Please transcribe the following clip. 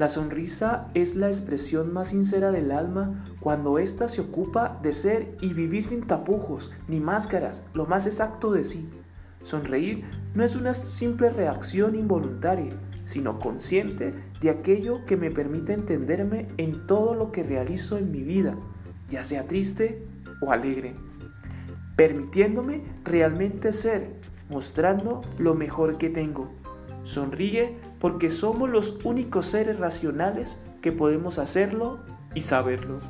La sonrisa es la expresión más sincera del alma cuando ésta se ocupa de ser y vivir sin tapujos ni máscaras, lo más exacto de sí. Sonreír no es una simple reacción involuntaria, sino consciente de aquello que me permite entenderme en todo lo que realizo en mi vida, ya sea triste o alegre, permitiéndome realmente ser, mostrando lo mejor que tengo. Sonríe porque somos los únicos seres racionales que podemos hacerlo y saberlo.